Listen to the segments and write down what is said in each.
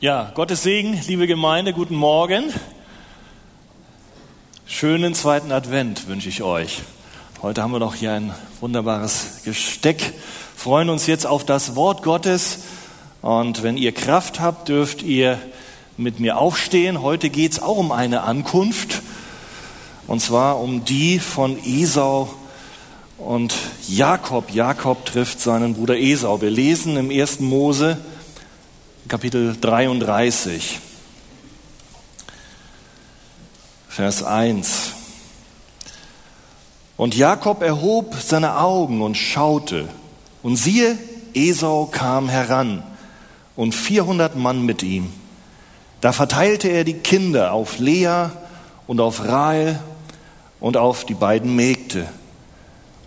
Ja, Gottes Segen, liebe Gemeinde, guten Morgen. Schönen zweiten Advent wünsche ich euch. Heute haben wir noch hier ein wunderbares Gesteck. Freuen uns jetzt auf das Wort Gottes. Und wenn ihr Kraft habt, dürft ihr mit mir aufstehen. Heute geht es auch um eine Ankunft. Und zwar um die von Esau und Jakob. Jakob trifft seinen Bruder Esau. Wir lesen im 1. Mose Kapitel 33, Vers 1. Und Jakob erhob seine Augen und schaute, und siehe, Esau kam heran und vierhundert Mann mit ihm. Da verteilte er die Kinder auf Lea und auf Rahel und auf die beiden Mägde.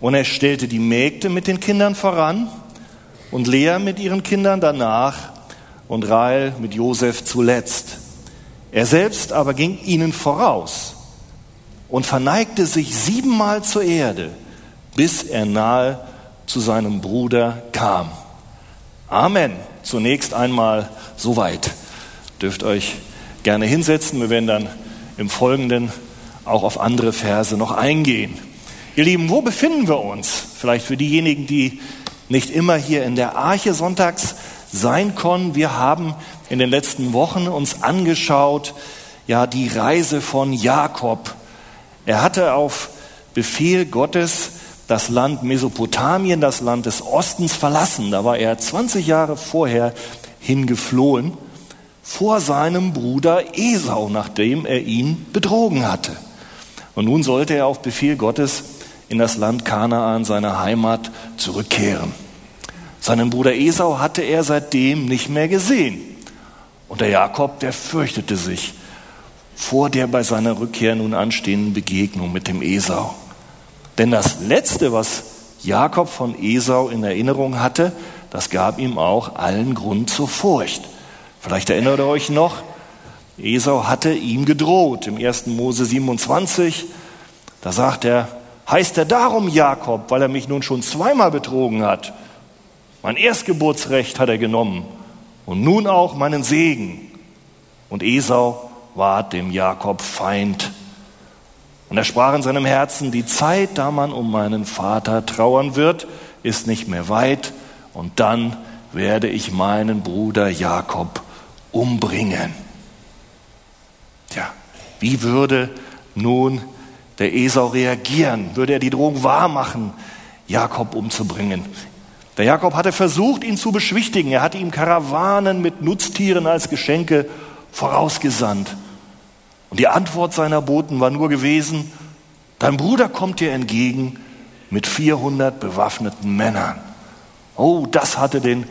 Und er stellte die Mägde mit den Kindern voran und Lea mit ihren Kindern danach und Rahel mit Josef zuletzt. Er selbst aber ging ihnen voraus und verneigte sich siebenmal zur Erde, bis er nahe zu seinem Bruder kam. Amen. Zunächst einmal soweit. Dürft euch gerne hinsetzen. Wir werden dann im Folgenden auch auf andere Verse noch eingehen. Ihr Lieben, wo befinden wir uns? Vielleicht für diejenigen, die nicht immer hier in der Arche sonntags sein können. Wir haben in den letzten Wochen uns angeschaut, ja, die Reise von Jakob. Er hatte auf Befehl Gottes das Land Mesopotamien, das Land des Ostens verlassen. Da war er 20 Jahre vorher hingeflohen vor seinem Bruder Esau, nachdem er ihn betrogen hatte. Und nun sollte er auf Befehl Gottes in das Land Kanaan, seine Heimat, zurückkehren. Seinen Bruder Esau hatte er seitdem nicht mehr gesehen. Und der Jakob, der fürchtete sich vor der bei seiner Rückkehr nun anstehenden Begegnung mit dem Esau. Denn das Letzte, was Jakob von Esau in Erinnerung hatte, das gab ihm auch allen Grund zur Furcht. Vielleicht erinnert ihr euch noch, Esau hatte ihm gedroht im 1. Mose 27. Da sagt er, heißt er darum Jakob, weil er mich nun schon zweimal betrogen hat. Mein Erstgeburtsrecht hat er genommen und nun auch meinen Segen. Und Esau ward dem Jakob Feind. Und er sprach in seinem Herzen, die Zeit, da man um meinen Vater trauern wird, ist nicht mehr weit, und dann werde ich meinen Bruder Jakob umbringen. Tja, wie würde nun der Esau reagieren? Würde er die Drohung wahrmachen, Jakob umzubringen? Der Jakob hatte versucht, ihn zu beschwichtigen. Er hatte ihm Karawanen mit Nutztieren als Geschenke vorausgesandt. Und die Antwort seiner Boten war nur gewesen, dein Bruder kommt dir entgegen mit 400 bewaffneten Männern. Oh, das hatte den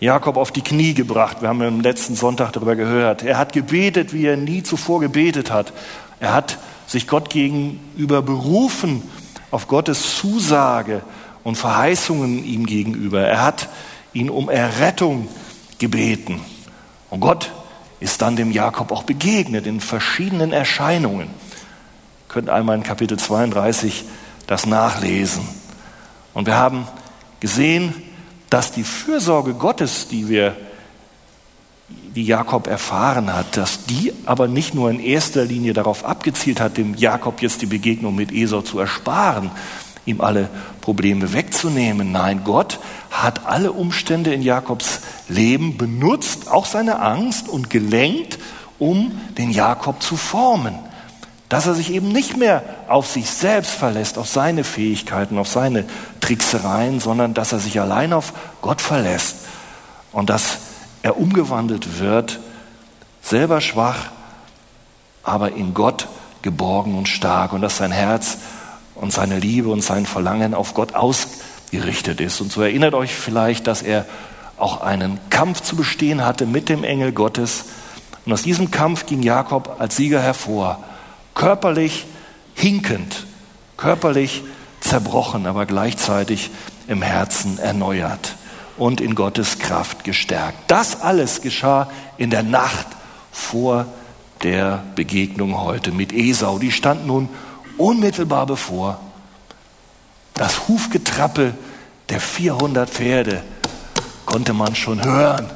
Jakob auf die Knie gebracht. Wir haben am letzten Sonntag darüber gehört. Er hat gebetet, wie er nie zuvor gebetet hat. Er hat sich Gott gegenüber berufen auf Gottes Zusage und Verheißungen ihm gegenüber. Er hat ihn um Errettung gebeten. Und Gott ist dann dem Jakob auch begegnet in verschiedenen Erscheinungen. Ihr könnt einmal in Kapitel 32 das nachlesen. Und wir haben gesehen, dass die Fürsorge Gottes, die wir die Jakob erfahren hat, dass die aber nicht nur in erster Linie darauf abgezielt hat, dem Jakob jetzt die Begegnung mit Esau zu ersparen, ihm alle Probleme wegzunehmen. Nein, Gott hat alle Umstände in Jakobs Leben benutzt, auch seine Angst und gelenkt, um den Jakob zu formen. Dass er sich eben nicht mehr auf sich selbst verlässt, auf seine Fähigkeiten, auf seine Tricksereien, sondern dass er sich allein auf Gott verlässt und dass er umgewandelt wird, selber schwach, aber in Gott geborgen und stark und dass sein Herz und seine Liebe und sein Verlangen auf Gott ausgerichtet ist. Und so erinnert euch vielleicht, dass er auch einen Kampf zu bestehen hatte mit dem Engel Gottes. Und aus diesem Kampf ging Jakob als Sieger hervor, körperlich hinkend, körperlich zerbrochen, aber gleichzeitig im Herzen erneuert und in Gottes Kraft gestärkt. Das alles geschah in der Nacht vor der Begegnung heute mit Esau. Die stand nun unmittelbar bevor. Das Hufgetrappel der 400 Pferde konnte man schon hören.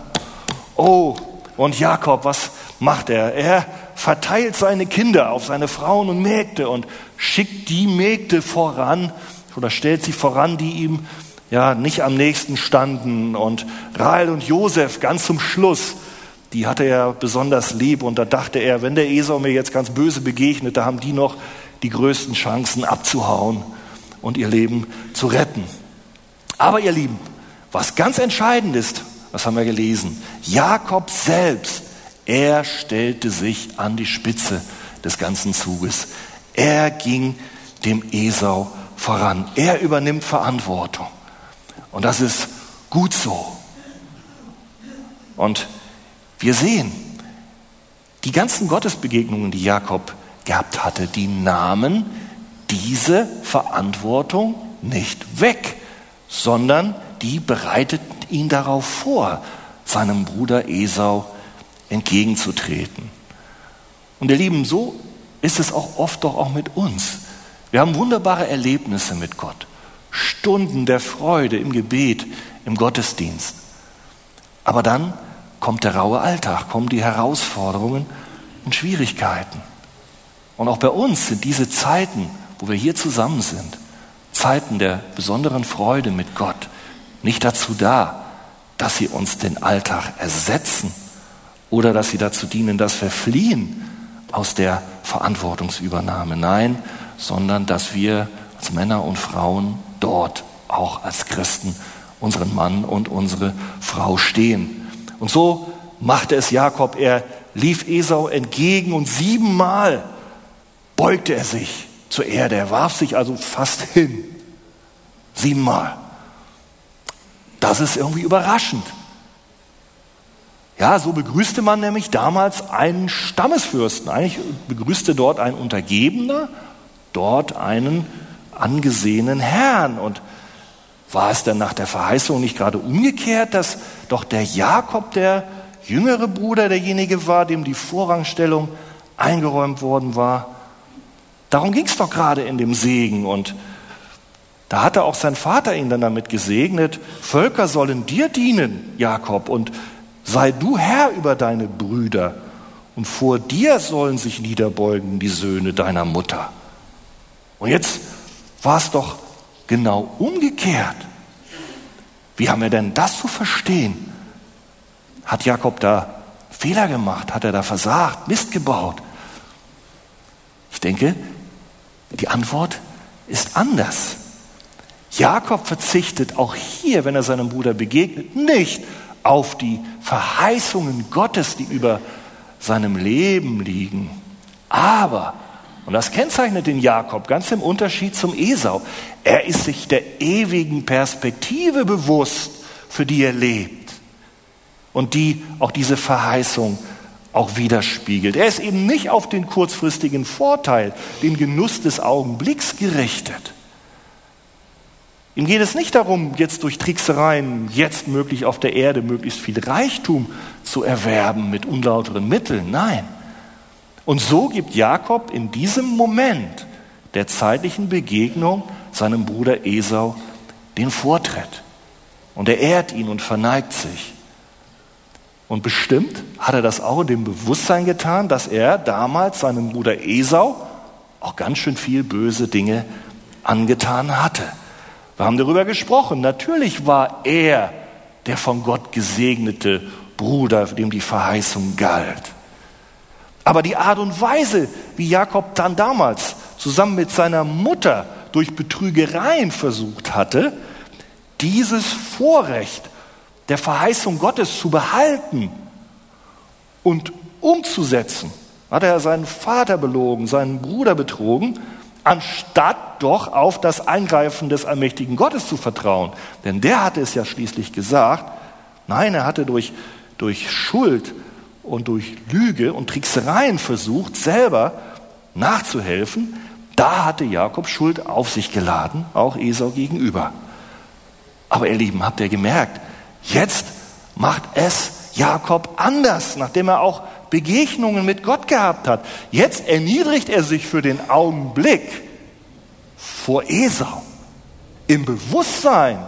Oh, Und Jakob, was macht er? Er verteilt seine Kinder auf seine Frauen und Mägde und schickt die Mägde voran oder stellt sie voran, die ihm ja nicht am nächsten standen. Und Rahel und Josef ganz zum Schluss, die hatte er besonders lieb und da dachte er, wenn der Esau mir jetzt ganz böse begegnet, da haben die noch die größten Chancen abzuhauen und ihr Leben zu retten. Aber ihr Lieben, was ganz entscheidend ist, was haben wir gelesen? Jakob selbst, er stellte sich an die Spitze des ganzen Zuges. Er ging dem Esau voran. Er übernimmt Verantwortung. Und das ist gut so. Und wir sehen, die ganzen Gottesbegegnungen, die Jakob gehabt hatte, die nahmen diese Verantwortung nicht weg, sondern die bereiteten ihn darauf vor, seinem Bruder Esau entgegenzutreten. Und ihr Lieben, so ist es auch oft doch auch mit uns. Wir haben wunderbare Erlebnisse mit Gott, Stunden der Freude im Gebet, im Gottesdienst. Aber dann kommt der raue Alltag, kommen die Herausforderungen und Schwierigkeiten. Und auch bei uns sind diese Zeiten, wo wir hier zusammen sind, Zeiten der besonderen Freude mit Gott, nicht dazu da, dass sie uns den Alltag ersetzen oder dass sie dazu dienen, dass wir fliehen aus der Verantwortungsübernahme. Nein, sondern dass wir als Männer und Frauen dort auch als Christen unseren Mann und unsere Frau stehen. Und so machte es Jakob. Er lief Esau entgegen und siebenmal beugte er sich zur Erde. Er warf sich also fast hin. Siebenmal. Das ist irgendwie überraschend. Ja, so begrüßte man nämlich damals einen Stammesfürsten. Eigentlich begrüßte dort ein Untergebener, dort einen angesehenen Herrn. Und war es dann nach der Verheißung nicht gerade umgekehrt, dass doch der Jakob, der jüngere Bruder, derjenige war, dem die Vorrangstellung eingeräumt worden war? Darum ging es doch gerade in dem Segen. Und da hatte auch sein Vater ihn dann damit gesegnet, Völker sollen dir dienen, Jakob, und sei du Herr über deine Brüder, und vor dir sollen sich niederbeugen die Söhne deiner Mutter. Und jetzt war es doch genau umgekehrt. Wie haben wir denn das zu verstehen? Hat Jakob da Fehler gemacht? Hat er da versagt, Mist gebaut? Ich denke, die Antwort ist anders. Jakob verzichtet auch hier, wenn er seinem Bruder begegnet, nicht auf die Verheißungen Gottes, die über seinem Leben liegen. Aber, und das kennzeichnet den Jakob ganz im Unterschied zum Esau, er ist sich der ewigen Perspektive bewusst, für die er lebt und die auch diese Verheißung auch widerspiegelt. Er ist eben nicht auf den kurzfristigen Vorteil, den Genuss des Augenblicks gerichtet. Ihm geht es nicht darum, jetzt durch Tricksereien, jetzt möglich auf der Erde, möglichst viel Reichtum zu erwerben mit unlauteren Mitteln. Nein. Und so gibt Jakob in diesem Moment der zeitlichen Begegnung seinem Bruder Esau den Vortritt. Und er ehrt ihn und verneigt sich. Und bestimmt hat er das auch in dem Bewusstsein getan, dass er damals seinem Bruder Esau auch ganz schön viel böse Dinge angetan hatte. Wir haben darüber gesprochen. Natürlich war er der von Gott gesegnete Bruder, dem die Verheißung galt. Aber die Art und Weise, wie Jakob dann damals zusammen mit seiner Mutter durch Betrügereien versucht hatte, dieses Vorrecht der Verheißung Gottes zu behalten und umzusetzen, hat er seinen Vater belogen, seinen Bruder betrogen anstatt doch auf das Eingreifen des allmächtigen Gottes zu vertrauen. Denn der hatte es ja schließlich gesagt, nein, er hatte durch, durch Schuld und durch Lüge und Tricksereien versucht, selber nachzuhelfen. Da hatte Jakob Schuld auf sich geladen, auch Esau gegenüber. Aber ihr Lieben, habt ihr gemerkt, jetzt macht es Jakob anders, nachdem er auch Begegnungen mit Gott gehabt hat. Jetzt erniedrigt er sich für den Augenblick vor Esau im Bewusstsein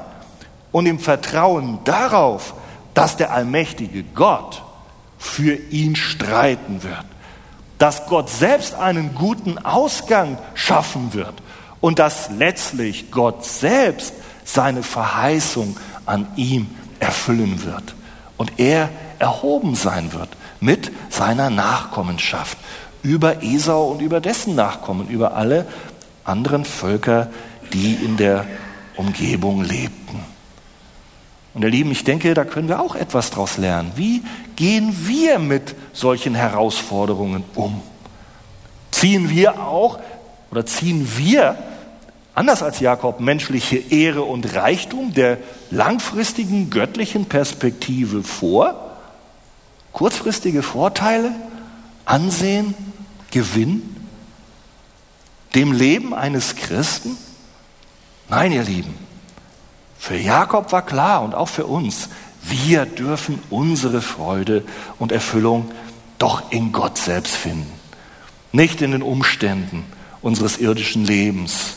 und im Vertrauen darauf, dass der allmächtige Gott für ihn streiten wird. Dass Gott selbst einen guten Ausgang schaffen wird und dass letztlich Gott selbst seine Verheißung an ihm erfüllen wird und er erhoben sein wird mit seiner Nachkommenschaft über Esau und über dessen Nachkommen, über alle anderen Völker, die in der Umgebung lebten. Und ihr Lieben, ich denke, da können wir auch etwas daraus lernen. Wie gehen wir mit solchen Herausforderungen um? Ziehen wir auch oder ziehen wir, anders als Jakob, menschliche Ehre und Reichtum der langfristigen göttlichen Perspektive vor? Kurzfristige Vorteile, Ansehen, Gewinn? Dem Leben eines Christen? Nein, ihr Lieben, für Jakob war klar und auch für uns, wir dürfen unsere Freude und Erfüllung doch in Gott selbst finden, nicht in den Umständen unseres irdischen Lebens.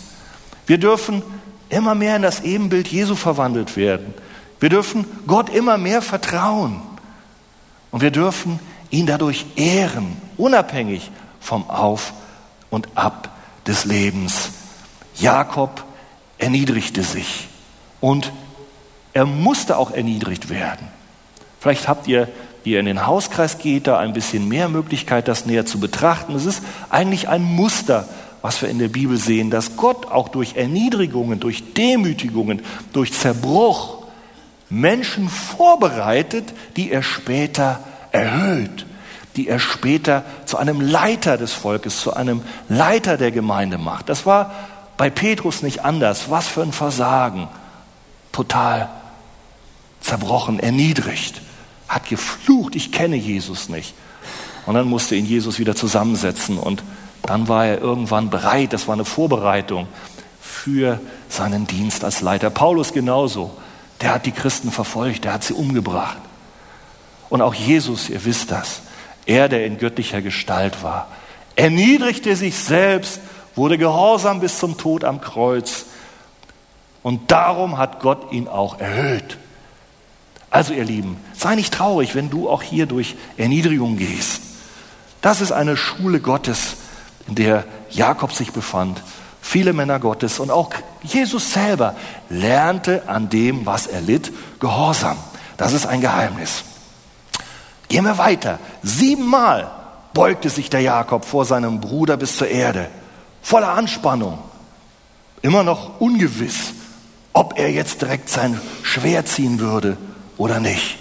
Wir dürfen immer mehr in das Ebenbild Jesu verwandelt werden. Wir dürfen Gott immer mehr vertrauen. Und wir dürfen ihn dadurch ehren, unabhängig vom Auf und Ab des Lebens. Jakob erniedrigte sich und er musste auch erniedrigt werden. Vielleicht habt ihr, die ihr in den Hauskreis geht, da ein bisschen mehr Möglichkeit, das näher zu betrachten. Es ist eigentlich ein Muster, was wir in der Bibel sehen, dass Gott auch durch Erniedrigungen, durch Demütigungen, durch Zerbruch Menschen vorbereitet, die er später erhöht, die er später zu einem Leiter des Volkes, zu einem Leiter der Gemeinde macht. Das war bei Petrus nicht anders. Was für ein Versagen. Total zerbrochen, erniedrigt, hat geflucht, ich kenne Jesus nicht. Und dann musste ihn Jesus wieder zusammensetzen und dann war er irgendwann bereit, das war eine Vorbereitung für seinen Dienst als Leiter. Paulus genauso, der hat die Christen verfolgt, der hat sie umgebracht. Und auch Jesus, ihr wisst das, er, der in göttlicher Gestalt war, erniedrigte sich selbst, wurde gehorsam bis zum Tod am Kreuz. Und darum hat Gott ihn auch erhöht. Also ihr Lieben, sei nicht traurig, wenn du auch hier durch Erniedrigung gehst. Das ist eine Schule Gottes, in der Jakob sich befand. Viele Männer Gottes und auch Jesus selber lernte an dem, was er litt, Gehorsam. Das ist ein Geheimnis. Gehen wir weiter. Siebenmal beugte sich der Jakob vor seinem Bruder bis zur Erde, voller Anspannung, immer noch ungewiss, ob er jetzt direkt sein Schwert ziehen würde oder nicht.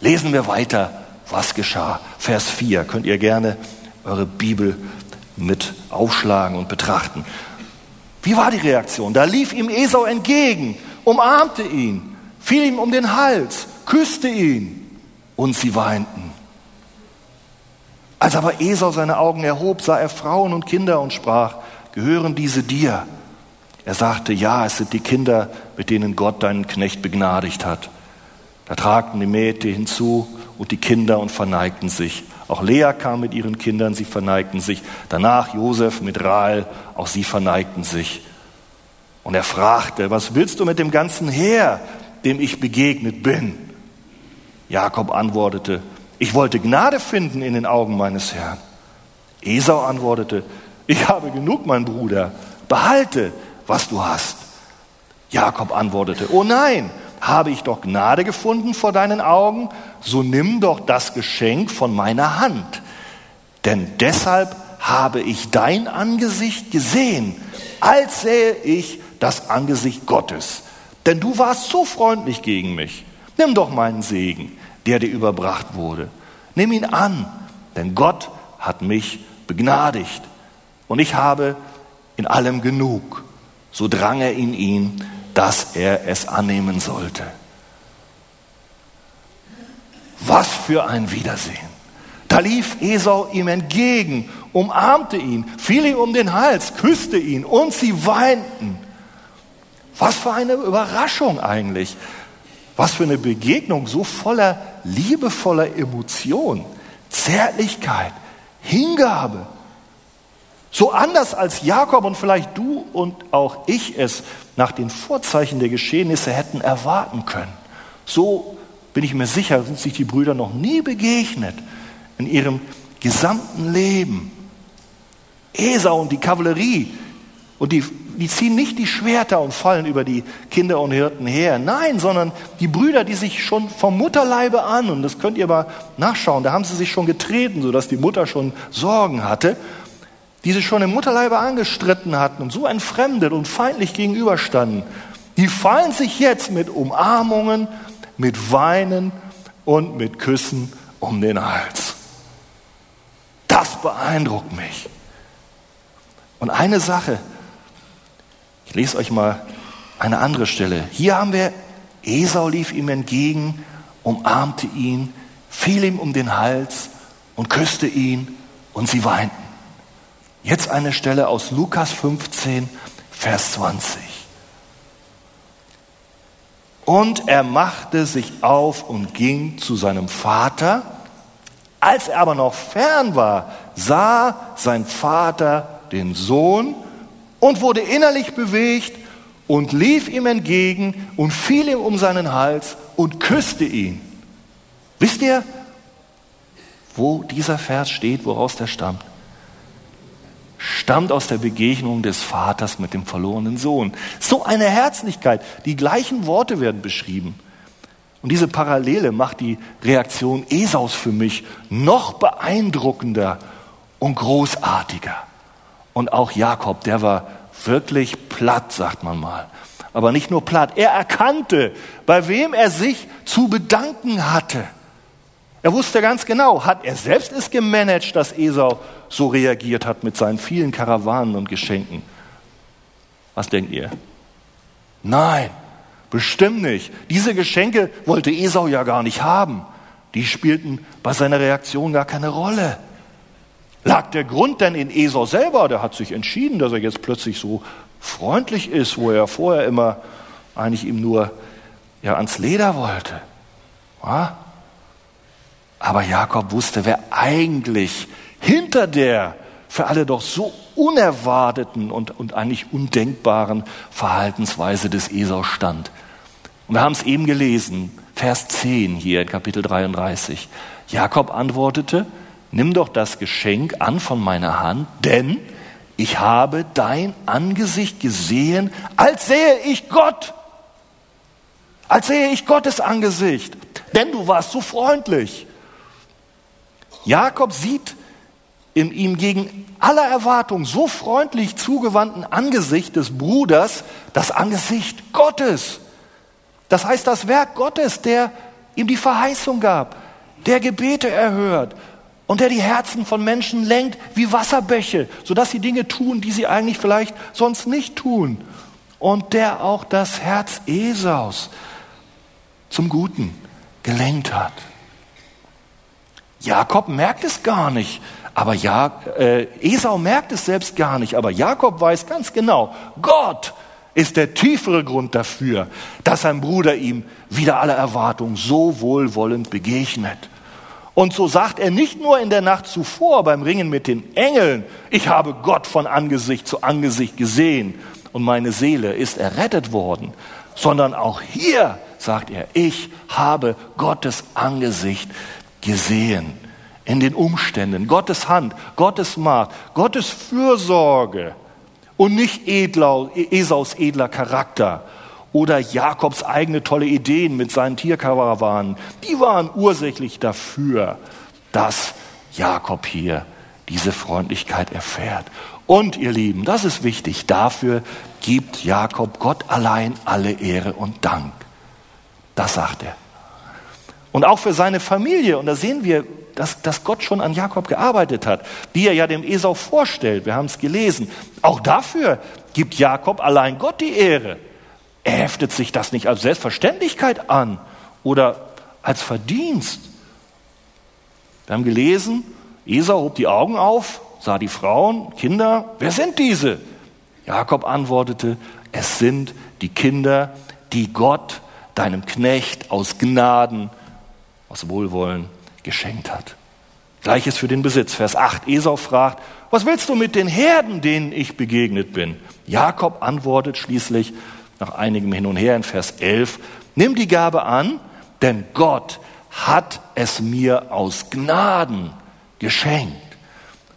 Lesen wir weiter, was geschah. Vers 4 könnt ihr gerne eure Bibel mit aufschlagen und betrachten. Wie war die Reaktion? Da lief ihm Esau entgegen, umarmte ihn, fiel ihm um den Hals, küsste ihn und sie weinten. Als aber Esau seine Augen erhob, sah er Frauen und Kinder und sprach, gehören diese dir? Er sagte, ja, es sind die Kinder, mit denen Gott deinen Knecht begnadigt hat. Da tragten die Mädchen hinzu und die Kinder und verneigten sich. Auch Lea kam mit ihren Kindern, sie verneigten sich. Danach Josef mit Rahel, auch sie verneigten sich. Und er fragte, was willst du mit dem ganzen Heer, dem ich begegnet bin? Jakob antwortete, ich wollte Gnade finden in den Augen meines Herrn. Esau antwortete, ich habe genug, mein Bruder, behalte, was du hast. Jakob antwortete, oh nein, habe ich doch Gnade gefunden vor deinen Augen, so nimm doch das Geschenk von meiner Hand. Denn deshalb habe ich dein Angesicht gesehen, als sähe ich das Angesicht Gottes. Denn du warst so freundlich gegen mich. Nimm doch meinen Segen, der dir überbracht wurde. Nimm ihn an, denn Gott hat mich begnadigt. Und ich habe in allem genug. So drang er in ihn, dass er es annehmen sollte. Was für ein Wiedersehen. Da lief Esau ihm entgegen, umarmte ihn, fiel ihm um den Hals, küsste ihn und sie weinten. Was für eine Überraschung eigentlich. Was für eine Begegnung so voller liebevoller Emotion, Zärtlichkeit, Hingabe. So anders als Jakob und vielleicht du und auch ich es nach den Vorzeichen der Geschehnisse hätten erwarten können. So bin ich mir sicher, sind sich die Brüder noch nie begegnet in ihrem gesamten Leben. Esau und die Kavallerie, und die, die ziehen nicht die Schwerter und fallen über die Kinder und Hirten her. Nein, sondern die Brüder, die sich schon vom Mutterleibe an, und das könnt ihr mal nachschauen, da haben sie sich schon getreten, sodass die Mutter schon Sorgen hatte, die sich schon im Mutterleibe angestritten hatten und so entfremdet und feindlich gegenüberstanden, die fallen sich jetzt mit Umarmungen, mit Weinen und mit Küssen um den Hals. Das beeindruckt mich. Und eine Sache, ich lese euch mal eine andere Stelle. Hier haben wir, Esau lief ihm entgegen, umarmte ihn, fiel ihm um den Hals und küsste ihn und sie weinten. Jetzt eine Stelle aus Lukas 15, Vers 20. Und er machte sich auf und ging zu seinem Vater. Als er aber noch fern war, sah sein Vater den Sohn und wurde innerlich bewegt und lief ihm entgegen und fiel ihm um seinen Hals und küsste ihn. Wisst ihr, wo dieser Vers steht, woraus der stammt? Stammt aus der Begegnung des Vaters mit dem verlorenen Sohn. So eine Herzlichkeit. Die gleichen Worte werden beschrieben. Und diese Parallele macht die Reaktion Esaus für mich noch beeindruckender und großartiger. Und auch Jakob, der war wirklich platt, sagt man mal. Aber nicht nur platt, er erkannte, bei wem er sich zu bedanken hatte. Er wusste ganz genau, hat er selbst es gemanagt, dass Esau so reagiert hat mit seinen vielen Karawanen und Geschenken? Was denkt ihr? Nein, bestimmt nicht. Diese Geschenke wollte Esau ja gar nicht haben. Die spielten bei seiner Reaktion gar keine Rolle. Lag der Grund denn in Esau selber? Der hat sich entschieden, dass er jetzt plötzlich so freundlich ist, wo er vorher immer eigentlich ihm nur ja, ans Leder wollte. Ja? Aber Jakob wusste, wer eigentlich hinter der für alle doch so unerwarteten und, und eigentlich undenkbaren Verhaltensweise des Esau stand. Und wir haben es eben gelesen, Vers 10 hier in Kapitel 33. Jakob antwortete, nimm doch das Geschenk an von meiner Hand, denn ich habe dein Angesicht gesehen, als sehe ich Gott. Als sehe ich Gottes Angesicht. Denn du warst so freundlich. Jakob sieht in ihm gegen aller Erwartung so freundlich zugewandten Angesicht des Bruders das Angesicht Gottes. Das heißt, das Werk Gottes, der ihm die Verheißung gab, der Gebete erhört, und der die Herzen von Menschen lenkt wie Wasserbäche, sodass sie Dinge tun, die sie eigentlich vielleicht sonst nicht tun. Und der auch das Herz Esaus zum Guten gelenkt hat. Jakob merkt es gar nicht, aber ja, äh, Esau merkt es selbst gar nicht, aber Jakob weiß ganz genau, Gott ist der tiefere Grund dafür, dass sein Bruder ihm wieder aller Erwartung so wohlwollend begegnet. Und so sagt er nicht nur in der Nacht zuvor beim Ringen mit den Engeln, ich habe Gott von Angesicht zu Angesicht gesehen und meine Seele ist errettet worden, sondern auch hier sagt er, ich habe Gottes Angesicht gesehen in den Umständen, Gottes Hand, Gottes Macht, Gottes Fürsorge und nicht Edlau, Esaus edler Charakter oder Jakobs eigene tolle Ideen mit seinen Tierkarawanen, die waren ursächlich dafür, dass Jakob hier diese Freundlichkeit erfährt. Und ihr Lieben, das ist wichtig, dafür gibt Jakob Gott allein alle Ehre und Dank. Das sagt er. Und auch für seine Familie, und da sehen wir, dass, dass Gott schon an Jakob gearbeitet hat, die er ja dem Esau vorstellt, wir haben es gelesen. Auch dafür gibt Jakob allein Gott die Ehre. Er heftet sich das nicht als Selbstverständlichkeit an oder als Verdienst. Wir haben gelesen, Esau hob die Augen auf, sah die Frauen, Kinder, wer sind diese? Jakob antwortete, es sind die Kinder, die Gott deinem Knecht aus Gnaden, aus Wohlwollen geschenkt hat. Gleiches für den Besitz. Vers 8. Esau fragt, was willst du mit den Herden, denen ich begegnet bin? Jakob antwortet schließlich, nach einigem Hin und Her in Vers 11, nimm die Gabe an, denn Gott hat es mir aus Gnaden geschenkt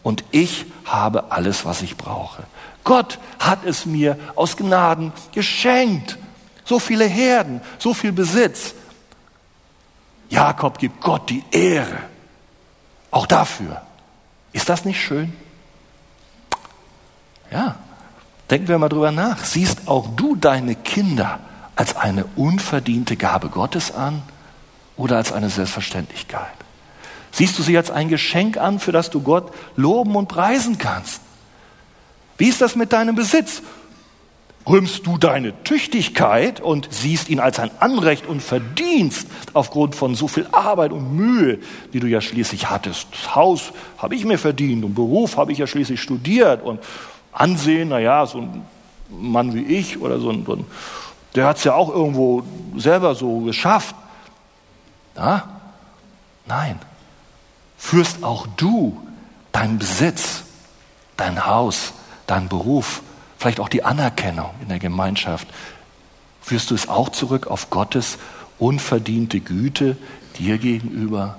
und ich habe alles, was ich brauche. Gott hat es mir aus Gnaden geschenkt. So viele Herden, so viel Besitz. Jakob gibt Gott die Ehre. Auch dafür. Ist das nicht schön? Ja, denken wir mal drüber nach. Siehst auch du deine Kinder als eine unverdiente Gabe Gottes an oder als eine Selbstverständlichkeit? Siehst du sie als ein Geschenk an, für das du Gott loben und preisen kannst? Wie ist das mit deinem Besitz? Rühmst du deine Tüchtigkeit und siehst ihn als ein Anrecht und Verdienst aufgrund von so viel Arbeit und Mühe, die du ja schließlich hattest? Das Haus habe ich mir verdient und Beruf habe ich ja schließlich studiert und Ansehen, naja, so ein Mann wie ich oder so ein, der hat es ja auch irgendwo selber so geschafft. Ja? Nein, führst auch du deinen Besitz, dein Haus, deinen Beruf, vielleicht auch die Anerkennung in der Gemeinschaft, führst du es auch zurück auf Gottes unverdiente Güte dir gegenüber?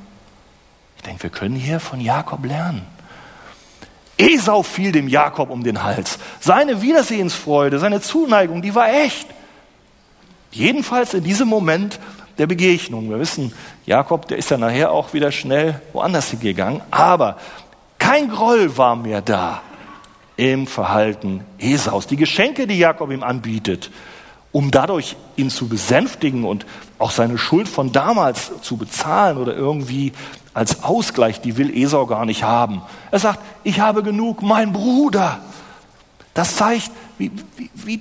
Ich denke, wir können hier von Jakob lernen. Esau fiel dem Jakob um den Hals. Seine Wiedersehensfreude, seine Zuneigung, die war echt. Jedenfalls in diesem Moment der Begegnung. Wir wissen, Jakob, der ist ja nachher auch wieder schnell woanders hingegangen. Aber kein Groll war mehr da im Verhalten Esaus. Die Geschenke, die Jakob ihm anbietet, um dadurch ihn zu besänftigen und auch seine Schuld von damals zu bezahlen oder irgendwie als Ausgleich, die will Esau gar nicht haben. Er sagt, ich habe genug, mein Bruder. Das zeigt, wie, wie, wie,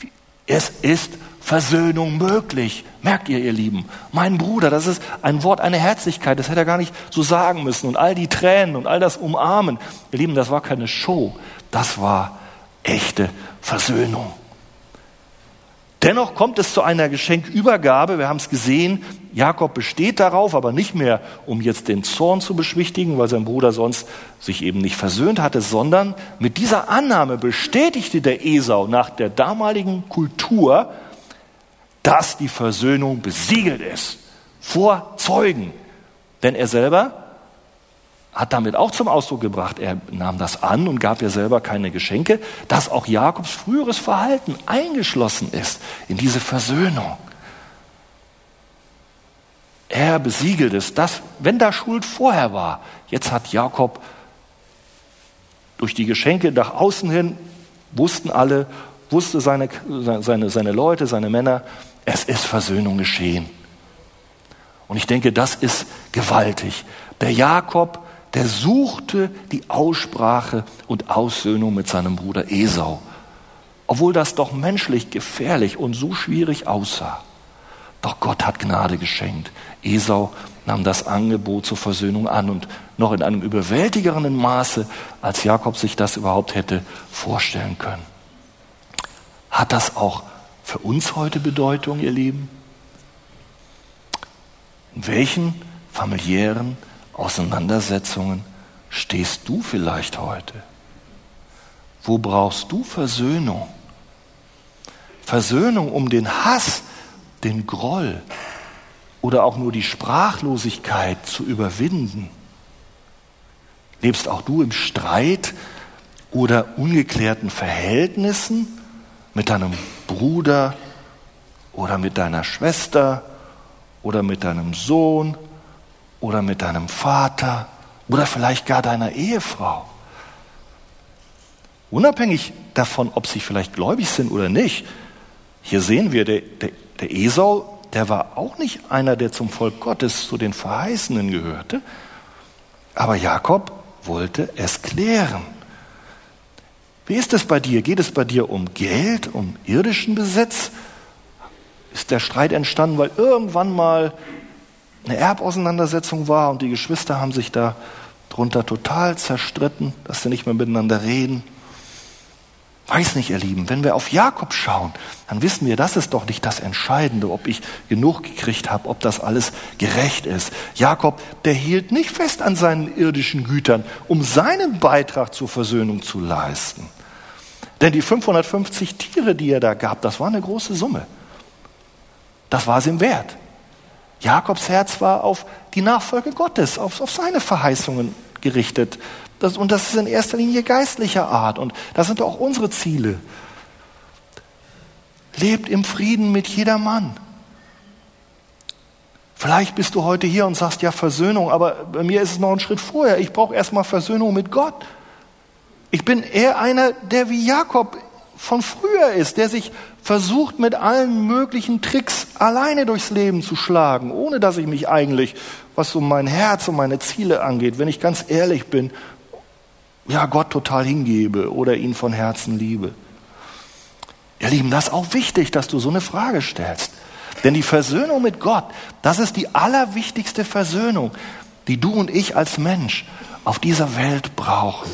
wie es ist Versöhnung möglich. Merkt ihr, ihr Lieben? Mein Bruder, das ist ein Wort, eine Herzlichkeit, das hätte er gar nicht so sagen müssen. Und all die Tränen und all das Umarmen, ihr Lieben, das war keine Show, das war echte Versöhnung. Dennoch kommt es zu einer Geschenkübergabe. Wir haben es gesehen. Jakob besteht darauf, aber nicht mehr, um jetzt den Zorn zu beschwichtigen, weil sein Bruder sonst sich eben nicht versöhnt hatte, sondern mit dieser Annahme bestätigte der Esau nach der damaligen Kultur, dass die Versöhnung besiegelt ist vor Zeugen. Denn er selber hat damit auch zum Ausdruck gebracht, er nahm das an und gab ihr selber keine Geschenke, dass auch Jakobs früheres Verhalten eingeschlossen ist in diese Versöhnung. Er besiegelt es, dass, wenn da Schuld vorher war, jetzt hat Jakob durch die Geschenke nach außen hin, wussten alle, wusste seine, seine, seine Leute, seine Männer, es ist Versöhnung geschehen. Und ich denke, das ist gewaltig. Der Jakob, der suchte die Aussprache und Aussöhnung mit seinem Bruder Esau, obwohl das doch menschlich gefährlich und so schwierig aussah. Doch Gott hat Gnade geschenkt. Esau nahm das Angebot zur Versöhnung an und noch in einem überwältigenden Maße, als Jakob sich das überhaupt hätte vorstellen können. Hat das auch für uns heute Bedeutung, ihr Lieben? In welchen familiären Auseinandersetzungen stehst du vielleicht heute? Wo brauchst du Versöhnung? Versöhnung um den Hass, den Groll oder auch nur die Sprachlosigkeit zu überwinden. Lebst auch du im Streit oder ungeklärten Verhältnissen mit deinem Bruder oder mit deiner Schwester oder mit deinem Sohn oder mit deinem Vater oder vielleicht gar deiner Ehefrau. Unabhängig davon, ob sie vielleicht gläubig sind oder nicht, hier sehen wir, der, der, der Esau, der war auch nicht einer, der zum Volk Gottes, zu den Verheißenen gehörte, aber Jakob wollte es klären. Wie ist es bei dir? Geht es bei dir um Geld, um irdischen Besitz? Ist der Streit entstanden, weil irgendwann mal eine Erbauseinandersetzung war und die Geschwister haben sich da drunter total zerstritten, dass sie nicht mehr miteinander reden? Weiß nicht, ihr Lieben, wenn wir auf Jakob schauen, dann wissen wir, das ist doch nicht das Entscheidende, ob ich genug gekriegt habe, ob das alles gerecht ist. Jakob, der hielt nicht fest an seinen irdischen Gütern, um seinen Beitrag zur Versöhnung zu leisten. Denn die 550 Tiere, die er da gab, das war eine große Summe. Das war es ihm wert. Jakobs Herz war auf die Nachfolge Gottes, auf, auf seine Verheißungen gerichtet. Das, und das ist in erster Linie geistlicher Art. Und das sind auch unsere Ziele. Lebt im Frieden mit jedermann. Vielleicht bist du heute hier und sagst, ja, Versöhnung, aber bei mir ist es noch ein Schritt vorher. Ich brauche erstmal Versöhnung mit Gott. Ich bin eher einer, der wie Jakob von früher ist, der sich versucht, mit allen möglichen Tricks alleine durchs Leben zu schlagen, ohne dass ich mich eigentlich, was so mein Herz und meine Ziele angeht, wenn ich ganz ehrlich bin, ja, Gott total hingebe oder ihn von Herzen liebe. Ihr Lieben, das ist auch wichtig, dass du so eine Frage stellst. Denn die Versöhnung mit Gott, das ist die allerwichtigste Versöhnung, die du und ich als Mensch auf dieser Welt brauchen.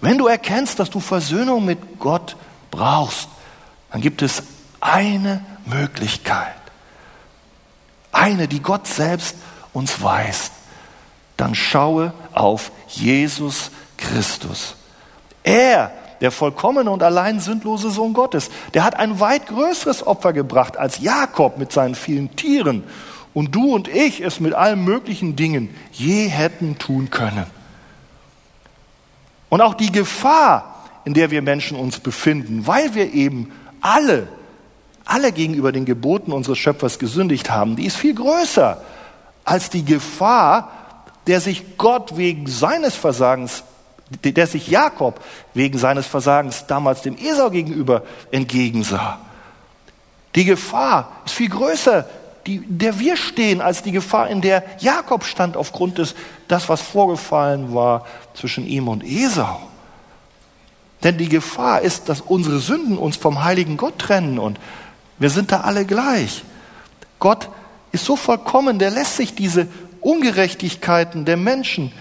Wenn du erkennst, dass du Versöhnung mit Gott brauchst, dann gibt es eine Möglichkeit. Eine, die Gott selbst uns weist. Dann schaue auf Jesus Christus. Er der vollkommene und allein sündlose Sohn Gottes. Der hat ein weit größeres Opfer gebracht als Jakob mit seinen vielen Tieren und du und ich es mit allen möglichen Dingen je hätten tun können. Und auch die Gefahr, in der wir Menschen uns befinden, weil wir eben alle, alle gegenüber den Geboten unseres Schöpfers gesündigt haben, die ist viel größer als die Gefahr, der sich Gott wegen seines Versagens der sich Jakob wegen seines Versagens damals dem Esau gegenüber entgegensah. Die Gefahr ist viel größer, die, der wir stehen, als die Gefahr, in der Jakob stand aufgrund des, das, was vorgefallen war zwischen ihm und Esau. Denn die Gefahr ist, dass unsere Sünden uns vom heiligen Gott trennen und wir sind da alle gleich. Gott ist so vollkommen, der lässt sich diese Ungerechtigkeiten der Menschen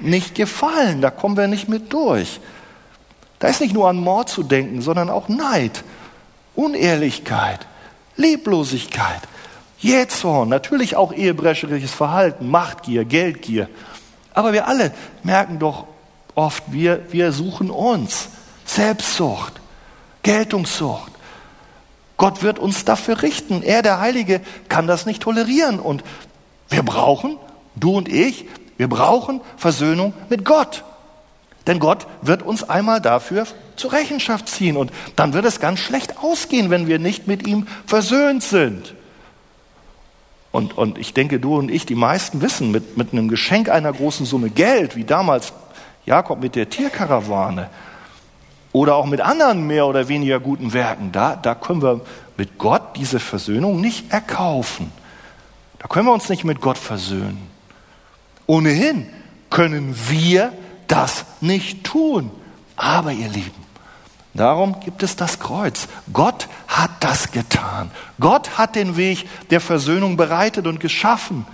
nicht gefallen. Da kommen wir nicht mit durch. Da ist nicht nur an Mord zu denken, sondern auch Neid, Unehrlichkeit, Leblosigkeit, Jähzorn, natürlich auch ehebrecherisches Verhalten, Machtgier, Geldgier. Aber wir alle merken doch oft, wir, wir suchen uns. Selbstsucht, Geltungssucht. Gott wird uns dafür richten. Er, der Heilige, kann das nicht tolerieren. Und wir brauchen, du und ich, wir brauchen Versöhnung mit Gott. Denn Gott wird uns einmal dafür zur Rechenschaft ziehen. Und dann wird es ganz schlecht ausgehen, wenn wir nicht mit ihm versöhnt sind. Und, und ich denke, du und ich, die meisten wissen, mit, mit einem Geschenk einer großen Summe Geld, wie damals Jakob mit der Tierkarawane, oder auch mit anderen mehr oder weniger guten Werken, da, da können wir mit Gott diese Versöhnung nicht erkaufen. Da können wir uns nicht mit Gott versöhnen. Ohnehin können wir das nicht tun. Aber ihr Lieben, darum gibt es das Kreuz. Gott hat das getan. Gott hat den Weg der Versöhnung bereitet und geschaffen.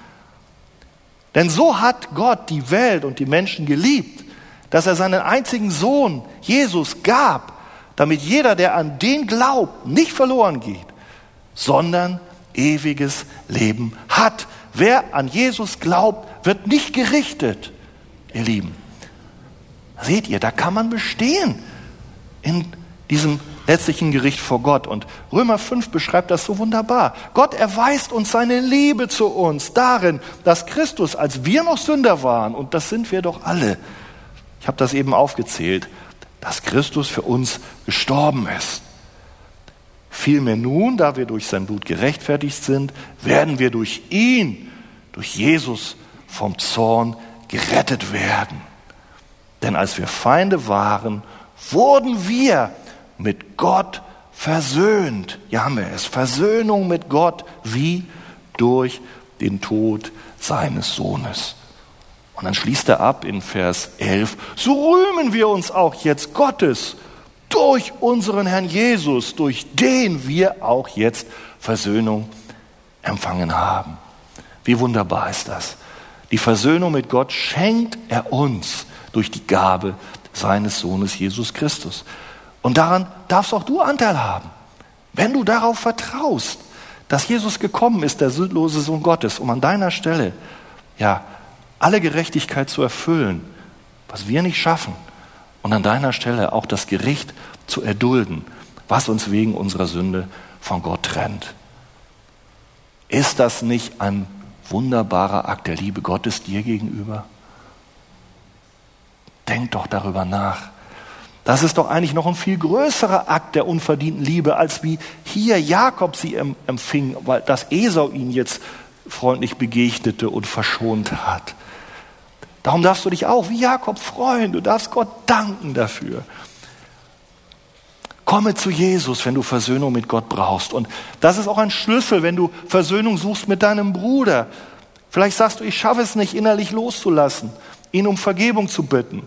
Denn so hat Gott die Welt und die Menschen geliebt, dass er seinen einzigen Sohn Jesus gab, damit jeder, der an den glaubt, nicht verloren geht, sondern ewiges Leben hat. Wer an Jesus glaubt, wird nicht gerichtet, ihr Lieben. Seht ihr, da kann man bestehen in diesem letztlichen Gericht vor Gott. Und Römer 5 beschreibt das so wunderbar. Gott erweist uns seine Liebe zu uns darin, dass Christus, als wir noch Sünder waren, und das sind wir doch alle, ich habe das eben aufgezählt, dass Christus für uns gestorben ist. Vielmehr nun, da wir durch sein Blut gerechtfertigt sind, werden wir durch ihn, durch Jesus vom Zorn gerettet werden. Denn als wir Feinde waren, wurden wir mit Gott versöhnt. Ja, haben wir es. Versöhnung mit Gott wie durch den Tod seines Sohnes. Und dann schließt er ab in Vers 11, so rühmen wir uns auch jetzt Gottes durch unseren Herrn Jesus, durch den wir auch jetzt Versöhnung empfangen haben. Wie wunderbar ist das. Die Versöhnung mit Gott schenkt er uns durch die Gabe seines Sohnes Jesus Christus. Und daran darfst auch du Anteil haben, wenn du darauf vertraust, dass Jesus gekommen ist, der sündlose Sohn Gottes, um an deiner Stelle ja alle Gerechtigkeit zu erfüllen, was wir nicht schaffen und an deiner Stelle auch das Gericht zu erdulden, was uns wegen unserer Sünde von Gott trennt. Ist das nicht ein wunderbarer Akt der Liebe Gottes dir gegenüber? Denk doch darüber nach. Das ist doch eigentlich noch ein viel größerer Akt der unverdienten Liebe, als wie hier Jakob sie empfing, weil das Esau ihn jetzt freundlich begegnete und verschont hat. Darum darfst du dich auch wie Jakob freuen. Du darfst Gott danken dafür. Komme zu Jesus, wenn du Versöhnung mit Gott brauchst. Und das ist auch ein Schlüssel, wenn du Versöhnung suchst mit deinem Bruder. Vielleicht sagst du, ich schaffe es nicht, innerlich loszulassen, ihn um Vergebung zu bitten.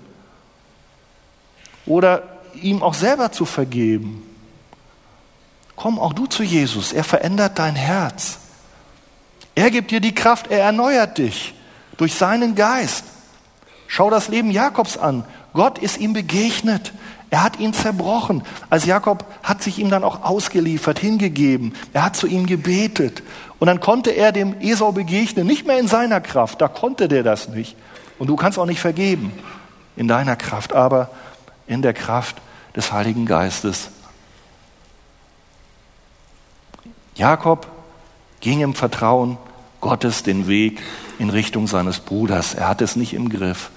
Oder ihm auch selber zu vergeben. Komm auch du zu Jesus. Er verändert dein Herz. Er gibt dir die Kraft, er erneuert dich durch seinen Geist. Schau das Leben Jakobs an. Gott ist ihm begegnet. Er hat ihn zerbrochen. Als Jakob hat sich ihm dann auch ausgeliefert, hingegeben. Er hat zu ihm gebetet. Und dann konnte er dem Esau begegnen, nicht mehr in seiner Kraft, da konnte der das nicht. Und du kannst auch nicht vergeben in deiner Kraft, aber in der Kraft des Heiligen Geistes. Jakob ging im Vertrauen Gottes den Weg in Richtung seines Bruders. Er hatte es nicht im Griff,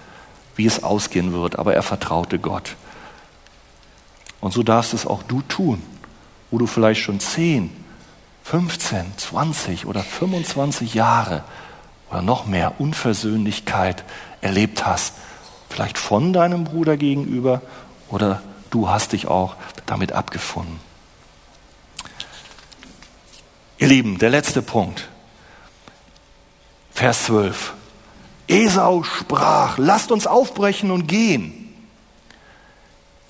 wie es ausgehen wird, aber er vertraute Gott. Und so darfst es auch du tun, wo du vielleicht schon 10, 15, 20 oder 25 Jahre oder noch mehr Unversöhnlichkeit erlebt hast. Vielleicht von deinem Bruder gegenüber oder du hast dich auch damit abgefunden. Ihr Lieben, der letzte Punkt. Vers 12. Esau sprach, lasst uns aufbrechen und gehen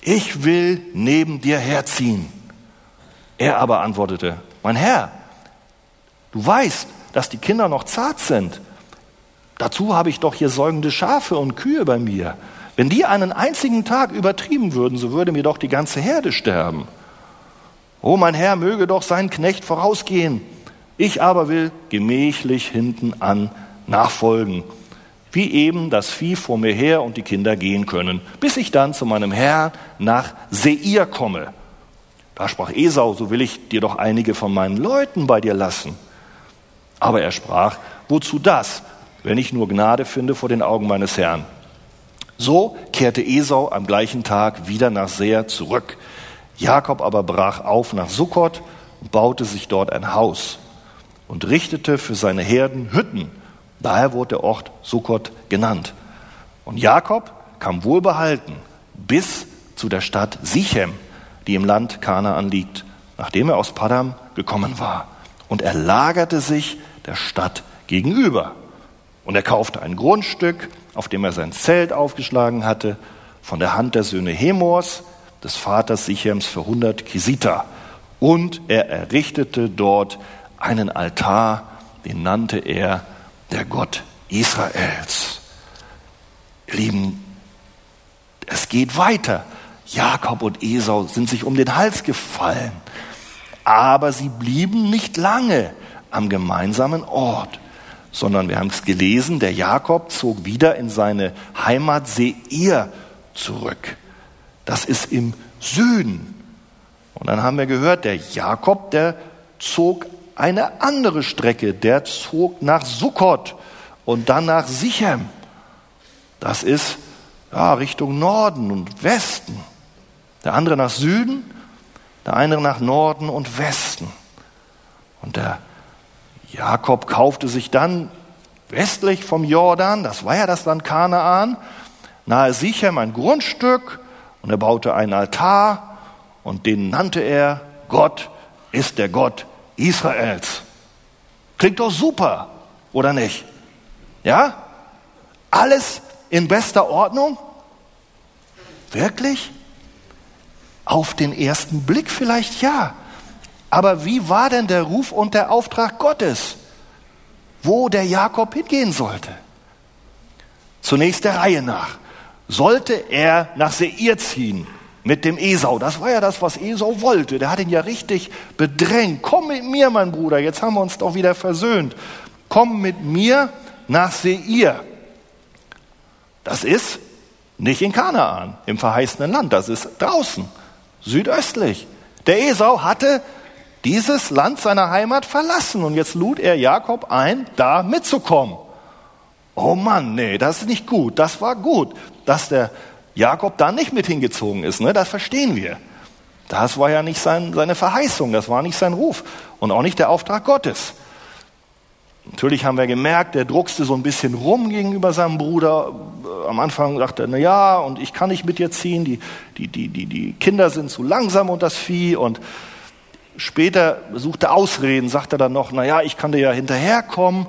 ich will neben dir herziehen. Er aber antwortete, mein Herr, du weißt, dass die Kinder noch zart sind. Dazu habe ich doch hier säugende Schafe und Kühe bei mir. Wenn die einen einzigen Tag übertrieben würden, so würde mir doch die ganze Herde sterben. Oh, mein Herr möge doch sein Knecht vorausgehen. Ich aber will gemächlich hinten an nachfolgen wie eben das Vieh vor mir her und die Kinder gehen können, bis ich dann zu meinem Herrn nach Seir komme. Da sprach Esau, so will ich dir doch einige von meinen Leuten bei dir lassen. Aber er sprach, wozu das, wenn ich nur Gnade finde vor den Augen meines Herrn? So kehrte Esau am gleichen Tag wieder nach Seir zurück. Jakob aber brach auf nach Sukkot und baute sich dort ein Haus und richtete für seine Herden Hütten Daher wurde der Ort Sukkot genannt. Und Jakob kam wohlbehalten bis zu der Stadt Sichem, die im Land Kanaan liegt, nachdem er aus Padam gekommen war. Und er lagerte sich der Stadt gegenüber. Und er kaufte ein Grundstück, auf dem er sein Zelt aufgeschlagen hatte, von der Hand der Söhne Hemors, des Vaters Sichems, für 100 Kisita. Und er errichtete dort einen Altar, den nannte er der Gott Israels. Ihr Lieben, es geht weiter. Jakob und Esau sind sich um den Hals gefallen, aber sie blieben nicht lange am gemeinsamen Ort, sondern wir haben es gelesen, der Jakob zog wieder in seine Heimat Seir zurück. Das ist im Süden. Und dann haben wir gehört, der Jakob, der zog eine andere Strecke. Der zog nach Sukkot und dann nach Sichem. Das ist ja, Richtung Norden und Westen. Der andere nach Süden, der andere nach Norden und Westen. Und der Jakob kaufte sich dann westlich vom Jordan, das war ja das Land Kanaan, nahe Sichem ein Grundstück und er baute einen Altar und den nannte er Gott ist der Gott Israels. Klingt doch super, oder nicht? Ja? Alles in bester Ordnung? Wirklich? Auf den ersten Blick vielleicht ja. Aber wie war denn der Ruf und der Auftrag Gottes, wo der Jakob hingehen sollte? Zunächst der Reihe nach. Sollte er nach Seir ziehen, mit dem Esau. Das war ja das, was Esau wollte. Der hat ihn ja richtig bedrängt. Komm mit mir, mein Bruder, jetzt haben wir uns doch wieder versöhnt. Komm mit mir nach Seir. Das ist nicht in Kanaan, im verheißenen Land, das ist draußen, südöstlich. Der Esau hatte dieses Land seiner Heimat verlassen. Und jetzt lud er Jakob ein, da mitzukommen. Oh Mann, nee, das ist nicht gut. Das war gut, dass der Jakob da nicht mit hingezogen ist. Ne? Das verstehen wir. Das war ja nicht sein, seine Verheißung, das war nicht sein Ruf und auch nicht der Auftrag Gottes. Natürlich haben wir gemerkt, der druckste so ein bisschen rum gegenüber seinem Bruder. Am Anfang dachte er, na ja, und ich kann nicht mit dir ziehen, die, die, die, die, die Kinder sind zu langsam und das Vieh. Und später suchte Ausreden, sagte dann noch, na ja, ich kann dir ja hinterherkommen.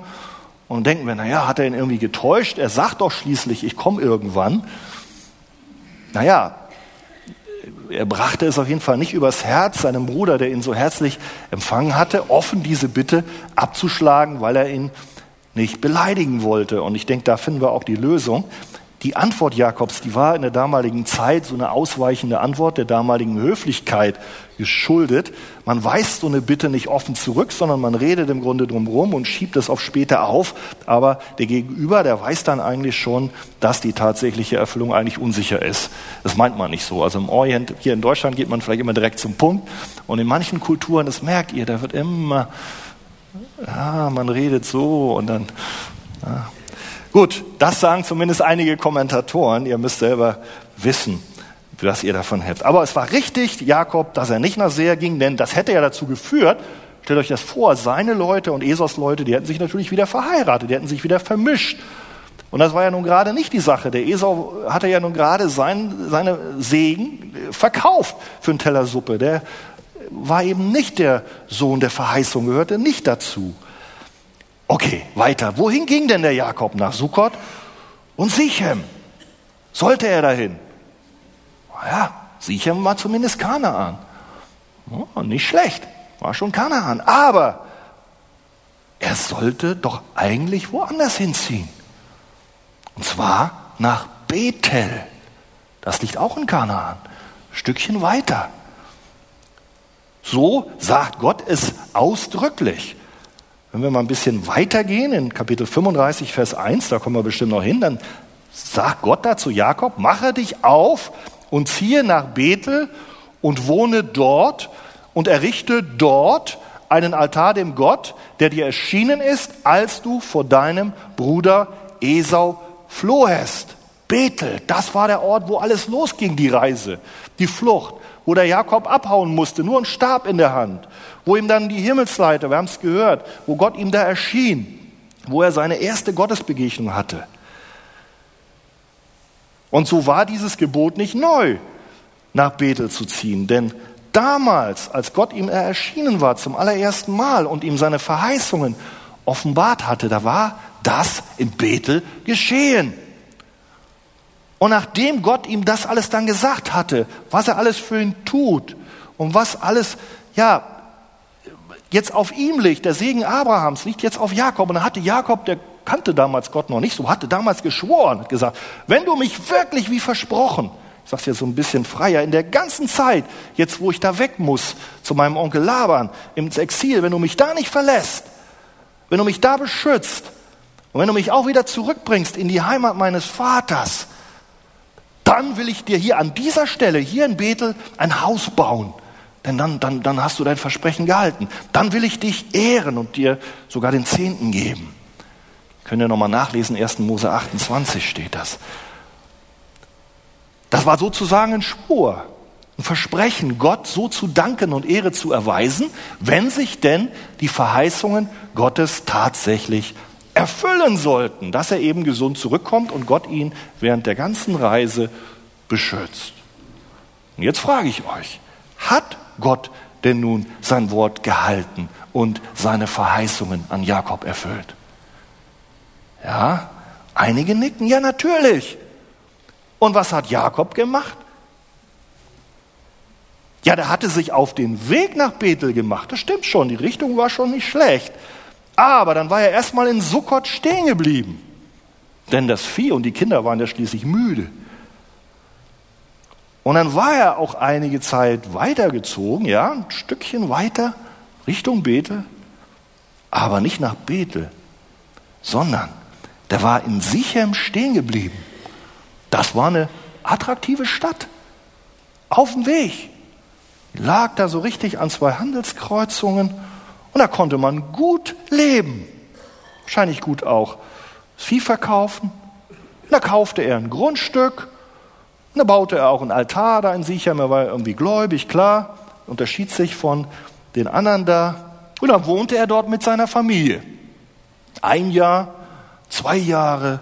Und denken wir, na ja, hat er ihn irgendwie getäuscht? Er sagt doch schließlich, ich komme irgendwann. Naja, er brachte es auf jeden Fall nicht übers Herz, seinem Bruder, der ihn so herzlich empfangen hatte, offen diese Bitte abzuschlagen, weil er ihn nicht beleidigen wollte. Und ich denke, da finden wir auch die Lösung. Die Antwort Jakobs, die war in der damaligen Zeit so eine ausweichende Antwort der damaligen Höflichkeit geschuldet. Man weist so eine Bitte nicht offen zurück, sondern man redet im Grunde drumherum und schiebt es auf später auf. Aber der Gegenüber, der weiß dann eigentlich schon, dass die tatsächliche Erfüllung eigentlich unsicher ist. Das meint man nicht so. Also im Orient, hier in Deutschland geht man vielleicht immer direkt zum Punkt. Und in manchen Kulturen, das merkt ihr, da wird immer, ja, man redet so und dann, ja, Gut, das sagen zumindest einige Kommentatoren. Ihr müsst selber wissen, was ihr davon hält. Aber es war richtig, Jakob, dass er nicht nach Seher ging, denn das hätte ja dazu geführt, stellt euch das vor, seine Leute und Esos Leute, die hätten sich natürlich wieder verheiratet, die hätten sich wieder vermischt. Und das war ja nun gerade nicht die Sache. Der Esau hatte ja nun gerade sein, seine Segen verkauft für einen Teller Suppe. Der war eben nicht der Sohn der Verheißung, gehörte nicht dazu. Okay, weiter. Wohin ging denn der Jakob? Nach Sukkot und Sichem. Sollte er dahin? Ja, Sichem war zumindest Kanaan. Oh, nicht schlecht, war schon Kanaan. Aber er sollte doch eigentlich woanders hinziehen. Und zwar nach Bethel. Das liegt auch in Kanaan. Ein Stückchen weiter. So sagt Gott es ausdrücklich. Wenn wir mal ein bisschen weitergehen, in Kapitel 35, Vers 1, da kommen wir bestimmt noch hin, dann sagt Gott da zu Jakob, mache dich auf und ziehe nach Bethel und wohne dort und errichte dort einen Altar dem Gott, der dir erschienen ist, als du vor deinem Bruder Esau flohest. Bethel, das war der Ort, wo alles losging, die Reise, die Flucht, wo der Jakob abhauen musste, nur ein Stab in der Hand wo ihm dann die Himmelsleiter, wir haben es gehört, wo Gott ihm da erschien, wo er seine erste Gottesbegegnung hatte. Und so war dieses Gebot nicht neu, nach Bethel zu ziehen, denn damals, als Gott ihm erschienen war zum allerersten Mal und ihm seine Verheißungen offenbart hatte, da war das in Bethel geschehen. Und nachdem Gott ihm das alles dann gesagt hatte, was er alles für ihn tut und was alles, ja, jetzt auf ihm liegt, der Segen Abrahams liegt jetzt auf Jakob. Und dann hatte Jakob, der kannte damals Gott noch nicht so, hatte damals geschworen, hat gesagt, wenn du mich wirklich wie versprochen, ich sage es jetzt so ein bisschen freier, in der ganzen Zeit, jetzt wo ich da weg muss, zu meinem Onkel Laban, ins Exil, wenn du mich da nicht verlässt, wenn du mich da beschützt und wenn du mich auch wieder zurückbringst in die Heimat meines Vaters, dann will ich dir hier an dieser Stelle, hier in Bethel, ein Haus bauen denn dann, dann, dann hast du dein Versprechen gehalten. Dann will ich dich ehren und dir sogar den Zehnten geben. Könnt ihr nochmal nachlesen, 1. Mose 28 steht das. Das war sozusagen ein Schwur, ein Versprechen, Gott so zu danken und Ehre zu erweisen, wenn sich denn die Verheißungen Gottes tatsächlich erfüllen sollten, dass er eben gesund zurückkommt und Gott ihn während der ganzen Reise beschützt. Und jetzt frage ich euch, hat Gott denn nun sein Wort gehalten und seine Verheißungen an Jakob erfüllt? Ja, einige nicken, ja natürlich. Und was hat Jakob gemacht? Ja, der hatte sich auf den Weg nach Bethel gemacht. Das stimmt schon, die Richtung war schon nicht schlecht. Aber dann war er erstmal in Sukkot stehen geblieben. Denn das Vieh und die Kinder waren ja schließlich müde. Und dann war er auch einige Zeit weitergezogen, ja, ein Stückchen weiter Richtung Bethel, aber nicht nach Bethel, sondern der war in Sichem stehen geblieben. Das war eine attraktive Stadt. Auf dem Weg. lag da so richtig an zwei Handelskreuzungen und da konnte man gut leben. Wahrscheinlich gut auch Vieh verkaufen. Und da kaufte er ein Grundstück und da baute er auch einen Altar da in Sichem. Er war irgendwie gläubig, klar, unterschied sich von den anderen da. Und dann wohnte er dort mit seiner Familie. Ein Jahr, zwei Jahre,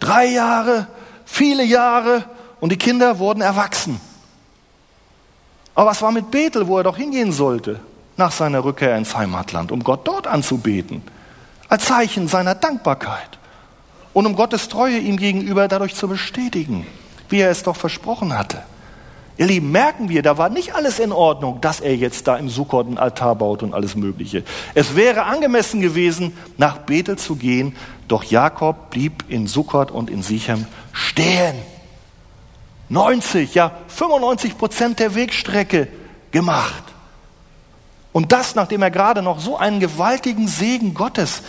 drei Jahre, viele Jahre und die Kinder wurden erwachsen. Aber was war mit Bethel, wo er doch hingehen sollte, nach seiner Rückkehr ins Heimatland, um Gott dort anzubeten, als Zeichen seiner Dankbarkeit und um Gottes Treue ihm gegenüber dadurch zu bestätigen, wie er es doch versprochen hatte. Ihr Lieben, merken wir, da war nicht alles in Ordnung, dass er jetzt da im Sukkot einen Altar baut und alles Mögliche. Es wäre angemessen gewesen, nach Bethel zu gehen, doch Jakob blieb in Sukkot und in Sichem stehen. 90, ja 95 Prozent der Wegstrecke gemacht. Und das, nachdem er gerade noch so einen gewaltigen Segen Gottes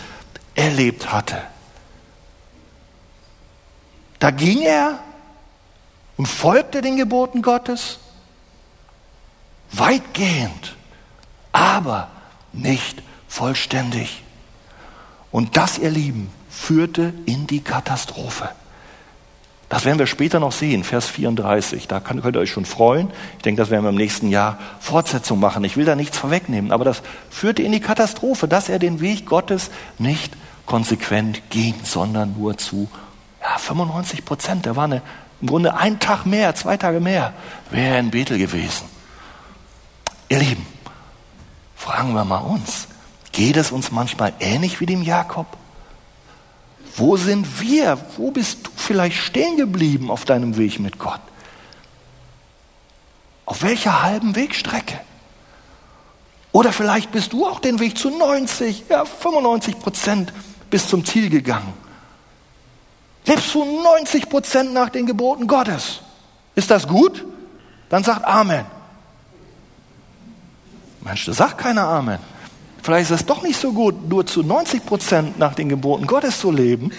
erlebt hatte. Da ging er und folgte den Geboten Gottes weitgehend, aber nicht vollständig. Und das, ihr Lieben, führte in die Katastrophe. Das werden wir später noch sehen, Vers 34. Da könnt ihr euch schon freuen. Ich denke, das werden wir im nächsten Jahr Fortsetzung machen. Ich will da nichts vorwegnehmen, aber das führte in die Katastrophe, dass er den Weg Gottes nicht konsequent ging, sondern nur zu ja, 95 Prozent. Da war eine, im Grunde ein Tag mehr, zwei Tage mehr, wäre er in Bethel gewesen. Ihr Lieben, fragen wir mal uns, geht es uns manchmal ähnlich wie dem Jakob? Wo sind wir? Wo bist du vielleicht stehen geblieben auf deinem Weg mit Gott? Auf welcher halben Wegstrecke? Oder vielleicht bist du auch den Weg zu 90, ja 95 Prozent bis zum Ziel gegangen. Lebst du 90 Prozent nach den Geboten Gottes? Ist das gut? Dann sagt Amen. Mensch, da sagt keiner Amen. Vielleicht ist es doch nicht so gut, nur zu 90 Prozent nach den Geboten Gottes zu leben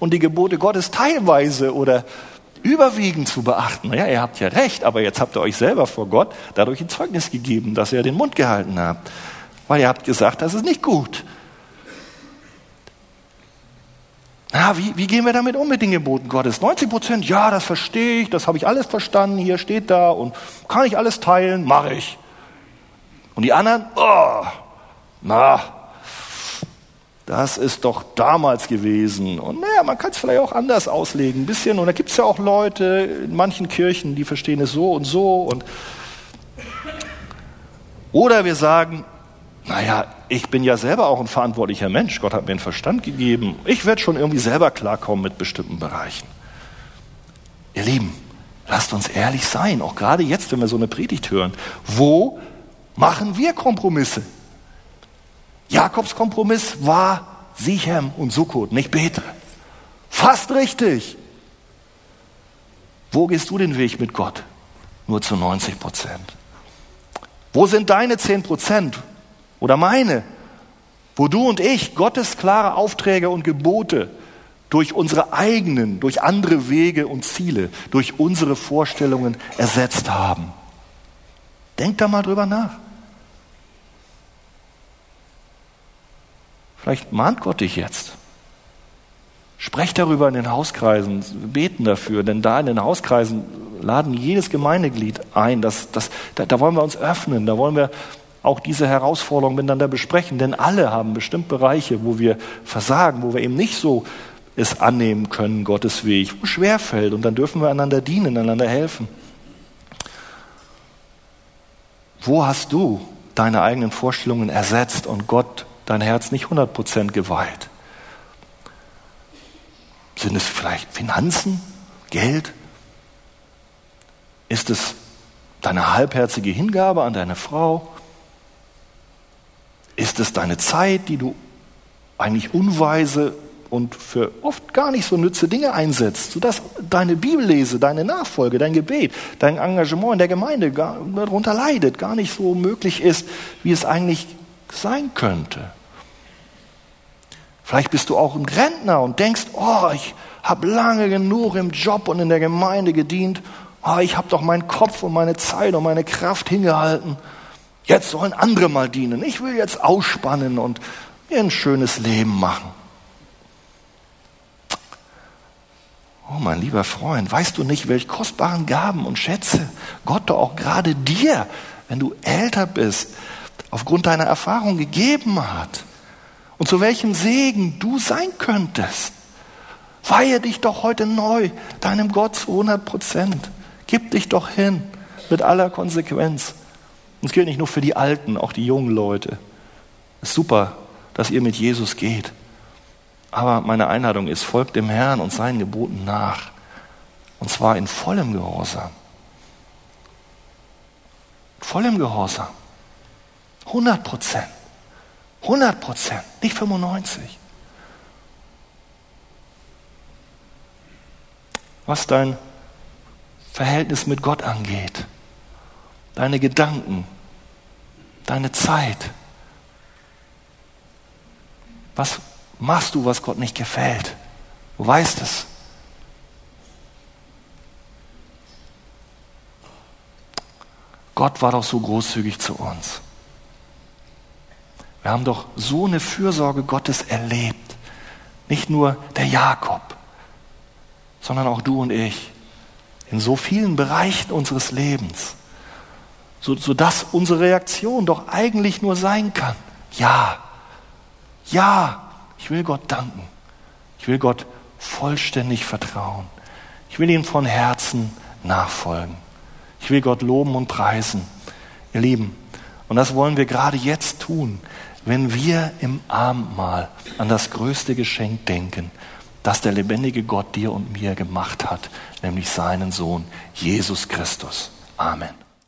und die Gebote Gottes teilweise oder überwiegend zu beachten. Ja, ihr habt ja recht, aber jetzt habt ihr euch selber vor Gott dadurch ein Zeugnis gegeben, dass ihr den Mund gehalten habt. Weil ihr habt gesagt, das ist nicht gut. Na, wie, wie gehen wir damit um mit den Geboten Gottes? 90 Prozent, ja, das verstehe ich, das habe ich alles verstanden, hier steht da und kann ich alles teilen, mache ich. Und die anderen, oh, na, das ist doch damals gewesen. Und naja, man kann es vielleicht auch anders auslegen, ein bisschen. Und da gibt es ja auch Leute in manchen Kirchen, die verstehen es so und so. Und Oder wir sagen, naja, ich bin ja selber auch ein verantwortlicher Mensch. Gott hat mir einen Verstand gegeben. Ich werde schon irgendwie selber klarkommen mit bestimmten Bereichen. Ihr Lieben, lasst uns ehrlich sein, auch gerade jetzt, wenn wir so eine Predigt hören. Wo machen wir Kompromisse? Jakobs Kompromiss war Sichem und Sukkot, nicht Bethel. Fast richtig. Wo gehst du den Weg mit Gott? Nur zu 90 Prozent. Wo sind deine 10 Prozent oder meine? Wo du und ich Gottes klare Aufträge und Gebote durch unsere eigenen, durch andere Wege und Ziele, durch unsere Vorstellungen ersetzt haben. Denk da mal drüber nach. Vielleicht mahnt Gott dich jetzt. Sprecht darüber in den Hauskreisen, beten dafür, denn da in den Hauskreisen laden jedes Gemeindeglied ein. Das, das, da, da wollen wir uns öffnen, da wollen wir auch diese Herausforderungen miteinander besprechen, denn alle haben bestimmt Bereiche, wo wir versagen, wo wir eben nicht so es annehmen können, Gottes Weg, wo schwer fällt und dann dürfen wir einander dienen, einander helfen. Wo hast du deine eigenen Vorstellungen ersetzt und Gott dein Herz nicht 100% geweiht? Sind es vielleicht Finanzen, Geld? Ist es deine halbherzige Hingabe an deine Frau? Ist es deine Zeit, die du eigentlich unweise und für oft gar nicht so nütze Dinge einsetzt, sodass deine Bibellese, deine Nachfolge, dein Gebet, dein Engagement in der Gemeinde gar, darunter leidet, gar nicht so möglich ist, wie es eigentlich sein könnte. Vielleicht bist du auch ein Rentner und denkst, oh, ich habe lange genug im Job und in der Gemeinde gedient oh, ich habe doch meinen Kopf und meine Zeit und meine Kraft hingehalten. Jetzt sollen andere mal dienen. Ich will jetzt ausspannen und mir ein schönes Leben machen. Oh, mein lieber Freund, weißt du nicht, welche kostbaren Gaben und Schätze Gott doch auch gerade dir, wenn du älter bist, aufgrund deiner Erfahrung gegeben hat? Und zu welchem Segen du sein könntest? Weihe dich doch heute neu deinem Gott zu 100 Prozent. Gib dich doch hin mit aller Konsequenz. Und es gilt nicht nur für die Alten, auch die jungen Leute. Es ist super, dass ihr mit Jesus geht. Aber meine Einladung ist, folgt dem Herrn und seinen Geboten nach. Und zwar in vollem Gehorsam. Vollem Gehorsam. 100 Prozent. 100 Prozent, nicht 95. Was dein Verhältnis mit Gott angeht, deine Gedanken, deine Zeit. Was machst du, was Gott nicht gefällt? Du weißt es. Gott war doch so großzügig zu uns. Wir haben doch so eine Fürsorge Gottes erlebt. Nicht nur der Jakob, sondern auch du und ich in so vielen Bereichen unseres Lebens, so, sodass unsere Reaktion doch eigentlich nur sein kann, ja, ja, ich will Gott danken, ich will Gott vollständig vertrauen, ich will ihm von Herzen nachfolgen, ich will Gott loben und preisen, ihr Lieben. Und das wollen wir gerade jetzt tun, wenn wir im Abendmahl an das größte Geschenk denken, das der lebendige Gott dir und mir gemacht hat, nämlich seinen Sohn Jesus Christus. Amen.